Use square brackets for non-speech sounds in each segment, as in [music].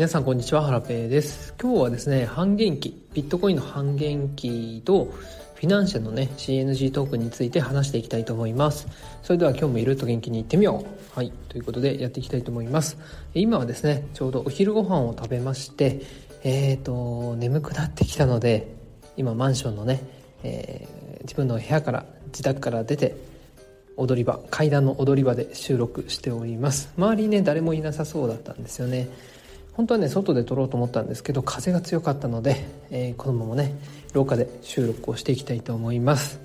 皆さんこんにちはハラペーです。今日はですね半減期ビットコインの半減期とフィナンシェのね CNG トークについて話していきたいと思います。それでは今日もいると元気にいってみよう。はい。ということでやっていきたいと思います。今はですねちょうどお昼ご飯を食べましてえーと眠くなってきたので今マンションのね、えー、自分の部屋から自宅から出て踊り場階段の踊り場で収録しております。周りね誰もいなさそうだったんですよね。本当はね外で撮ろうと思ったんですけど風が強かったので、えー、このままね廊下で収録をしていきたいと思います。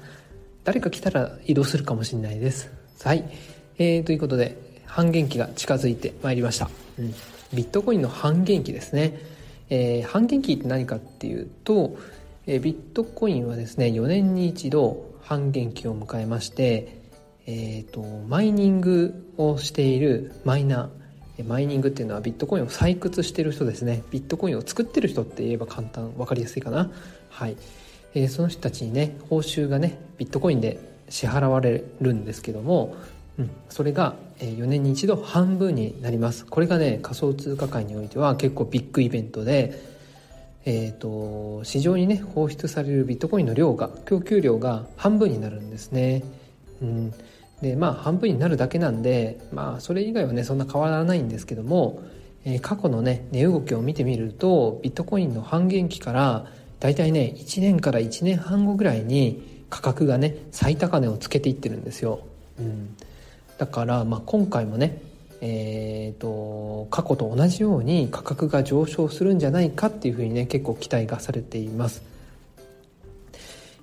誰か来たら移動するかもしれないです。はい、えー、ということで半減期が近づいてまいりました、うん、ビットコインの半減期ですね、えー、半減期って何かっていうと、えー、ビットコインはですね4年に一度半減期を迎えましてえーとマイニングをしているマイナーマイニングっていうのはビットコインを採掘してる人ですね。ビットコインを作ってる人って言えば簡単分かりやすいかな。はい、えー、その人たちにね報酬がねビットコインで支払われるんですけども、うん、それが4年に一度半分になります。これがね仮想通貨界においては結構ビッグイベントでえーと、市場にね放出されるビットコインの量が供給量が半分になるんですね、うん、でまあ半分になるだけなんでまあそれ以外はねそんな変わらないんですけども、えー、過去のね値動きを見てみるとビットコインの半減期からだいたいね1年から1年半後ぐらいに価格がね最高値をつけていってるんですよ、うん、だから、まあ、今回もねえーと、過去と同じように価格が上昇するんじゃないかっていうふうにね結構期待がされています、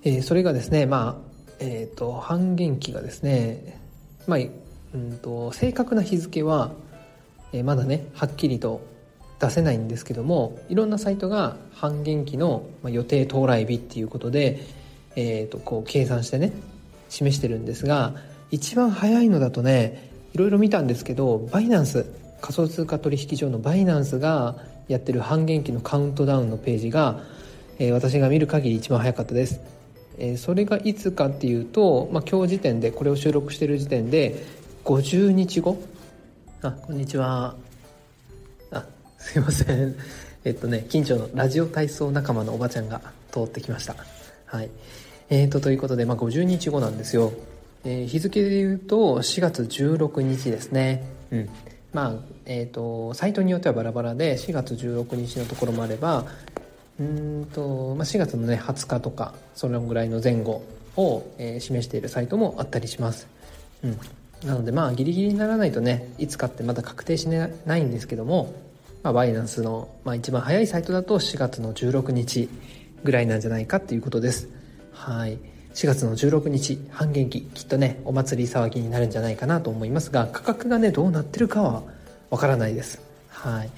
えー、それがですねまあえーと、半減期がですね、まあうんと、正確な日付は、えー、まだねはっきりと出せないんですけどもいろんなサイトが半減期の予定到来日っていうことで、えーと、こう計算してね示してるんですが一番早いのだとねいろいろ見たんですけどバイナンス仮想通貨取引所のバイナンスがやってる半減期のカウントダウンのページが、えー、私が見る限り一番早かったです。え、それがいつかっていうと、まあ、今日時点でこれを収録してる時点で50日後あこんにちは。あすいません。[laughs] えっとね近所のラジオ体操仲間のおばちゃんが通ってきました。はい。えーと、ということで、まあ、50日後なんですよ、えー、日付で言うと4月16日ですね。うん。まあえーとサイトによってはバラバラで4月16日のところもあればうんと、まあ、4月のね20日とかそのぐらいの前後を、えー、示しているサイトもあったりします。うん、なのでまあギリギリにならないとねいつかってまだ確定しないんですけども、まあ、バイナンスの、まあ、一番早いサイトだと4月の16日ぐらいなんじゃないかっていうことです。はい4月の16日半減期きっとねお祭り騒ぎになるんじゃないかなと思いますが価格がねどうなってるかはわからないです。はい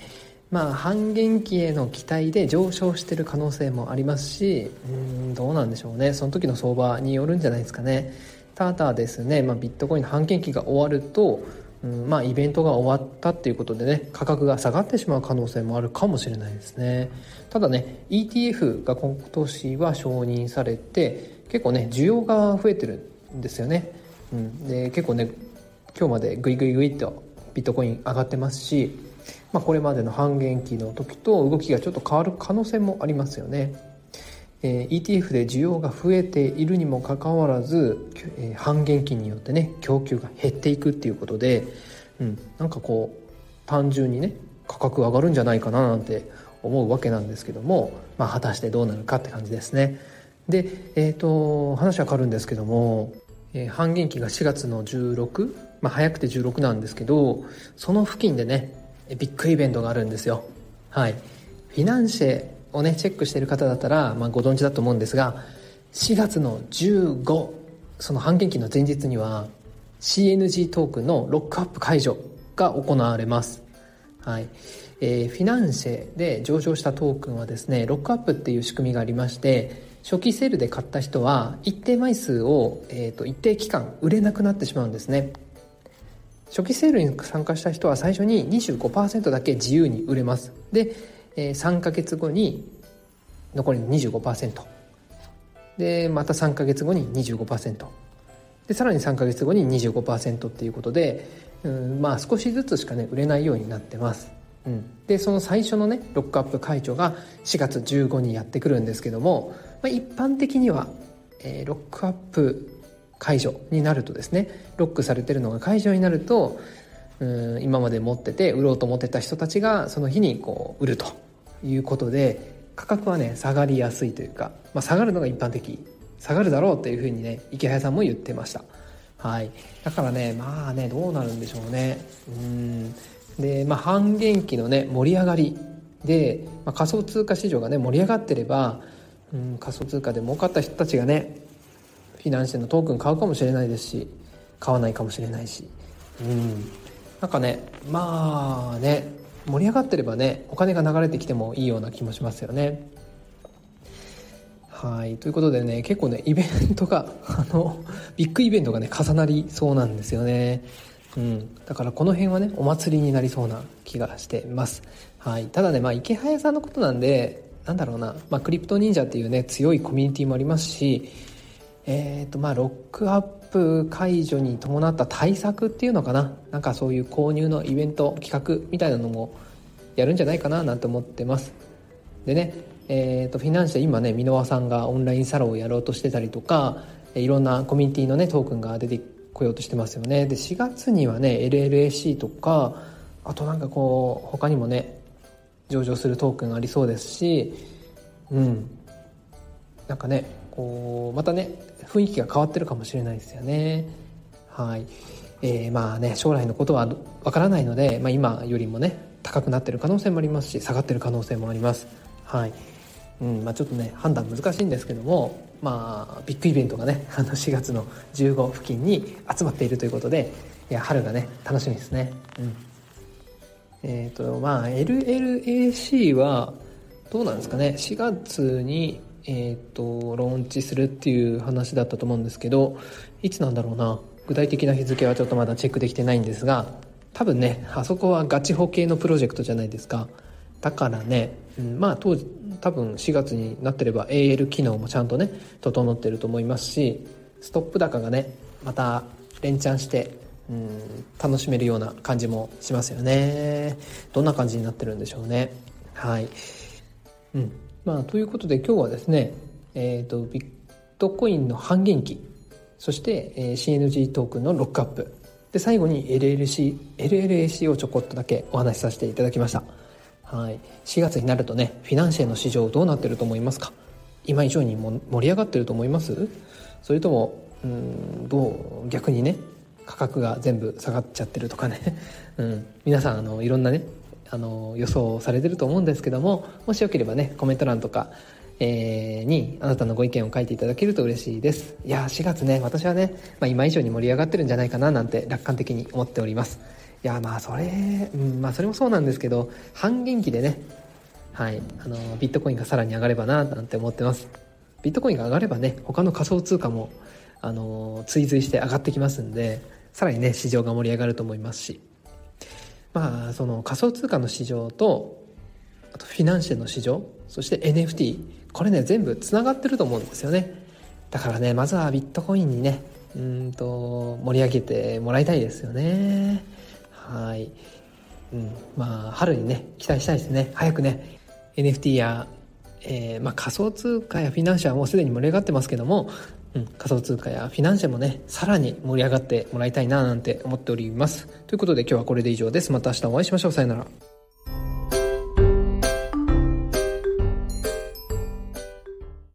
まあ半減期への期待で上昇してる可能性もありますしうんどうなんでしょうね。その時の相場によるんじゃないですかね。ただですね、まあ、ビットコインの半減期が終わるとうんまあイベントが終わったっていうことでね価格が下がってしまう可能性もあるかもしれないですね。ただね ETF が今年は承認されて結構ね需要が増えてるんですよね、うん、で結構ね今日までグイグイグイっとビットコイン上がってますしまあ、これまでの半減期の時と動きがちょっと変わる可能性もありますよね。えー、ETF で需要が増えているにもかかわらず、えー、半減期によってね供給が減っていくっていうことで、うん、なんかこう単純にね価格上がるんじゃないかななんて思うわけなんですけども、まあ、果たしてどうなるかって感じですね。で、えーと、話は変わるんですけども、えー、半減期が4月の16、まあ、早くて16なんですけどその付近でねビッグイベントがあるんですよ。はい。フィナンシェをねチェックしてる方だったら、まあ、ご存知だと思うんですが4月の15その半減期の前日には CNG トークンのロックアップ解除が行われます。はい。えー、フィナンシェで上場したトークンはですねロックアップっていう仕組みがありまして初期セールで買った人は一定枚数を、えーと一定期間売れなくなってしまうんですね。初期セールに参加した人は最初に25%だけ自由に売れます。で3ヶ月後に残りの25%でまた3ヶ月後に25%でさらに3ヶ月後に25%っていうことで、うん、まあ少しずつしかね売れないようになってます。うん、でその最初のねロックアップ解除が4月15にやってくるんですけども、まあ、一般的には、えー、ロックアップ解除になるとですねロックされてるのが解除になるとうん今まで持ってて売ろうと思ってた人たちがその日にこう売るということで価格はね下がりやすいというか、まあ、下がるのが一般的下がるだろうというふうにね池早さんも言ってました。はい。だからねまあねどうなるんでしょうね。うん。でまあ半減期のね盛り上がりで、まあ、仮想通貨市場がね盛り上がってれば、うん、仮想通貨で儲かった人たちがねフィナンシェのトークン買うかもしれないですし買わないかもしれないしうんなんかねまあね盛り上がってればねお金が流れてきてもいいような気もしますよね。はいということでね結構ねイベントが [laughs] あのビッグイベントがね重なりそうなんですよね。うん、だからこの辺はねお祭りになりそうな気がしてます。はい、ただねまあ池早さんのことなんでなんだろうな、まあ、クリプト忍者っていうね強いコミュニティもありますしえ、ー、とまあロックアップ解除に伴った対策っていうのかな。なんかそういう購入のイベント企画みたいなのもやるんじゃないかななんて思ってます。でねえーと、フィナンシェ今ね箕輪さんがオンラインサロンをやろうとしてたりとかいろんなコミュニティのねトークンが出てこようとしてますよね。で4月にはね LLAC とかあとなんかこう他にもね上場するトークンありそうですしうん。なんかねこうまたね雰囲気が変わってるかもしれないですよね。はい。えー、まあね将来のことはわからないので、まあ、今よりもね高くなってる可能性もありますし下がってる可能性もあります。はい。うんまあ、ちょっとね判断難しいんですけども、まあ、ビッグイベントがね [laughs] あの4月の15付近に集まっているということでいや春がね楽しみですね。うん。えっ、ー、とまあ LLAC はどうなんですかね？4月にえーと、ローンチするっていう話だったと思うんですけどいつなんだろうな。具体的な日付はちょっとまだチェックできてないんですが多分ねあそこはガチ保系のプロジェクトじゃないですか。だからね、うん、まあ当時多分4月になってれば AL 機能もちゃんとね整ってると思いますしストップ高がねまた連チャンしてうん楽しめるような感じもしますよね。どんな感じになってるんでしょうね。はい。うん。まあ、ということで今日はですね、えーと、ビットコインの半減期そして、えー、CNG トークンのロックアップ。で最後に LLC LLAC をちょこっとだけお話しさせていただきました。はい。4月になるとねフィナンシェの市場どうなってると思いますか？今以上にも盛り上がってると思います？それともうんどう逆にね価格が全部下がっちゃってるとかね、[laughs] うん、皆さんあのいろんなねあの予想されてると思うんですけどももしよければねコメント欄とか、えー、にあなたのご意見を書いていただけると嬉しいです。いや4月ね私はね、まあ、今以上に盛り上がってるんじゃないかななんて楽観的に思っております。いやまあそれ、うん、まあそれもそうなんですけど半減期でねはいあのビットコインがさらに上がればななんて思ってます。ビットコインが上がればね他の仮想通貨もあの追随して上がってきますんでさらにね市場が盛り上がると思いますし。まあその仮想通貨の市場とあとフィナンシェの市場そして NFT これね全部つながってると思うんですよね。だからねまずはビットコインにねうんと盛り上げてもらいたいですよね。はい、うん、まあ春にね期待したいですね。早くね NFT や、えーまあ、仮想通貨やフィナンシャはもうすでに盛り上がってますけどもうん、仮想通貨やフィナンシェもね、さらに盛り上がってもらいたいななんて思っております。ということで今日はこれで以上です。また明日お会いしましょう。さよなら。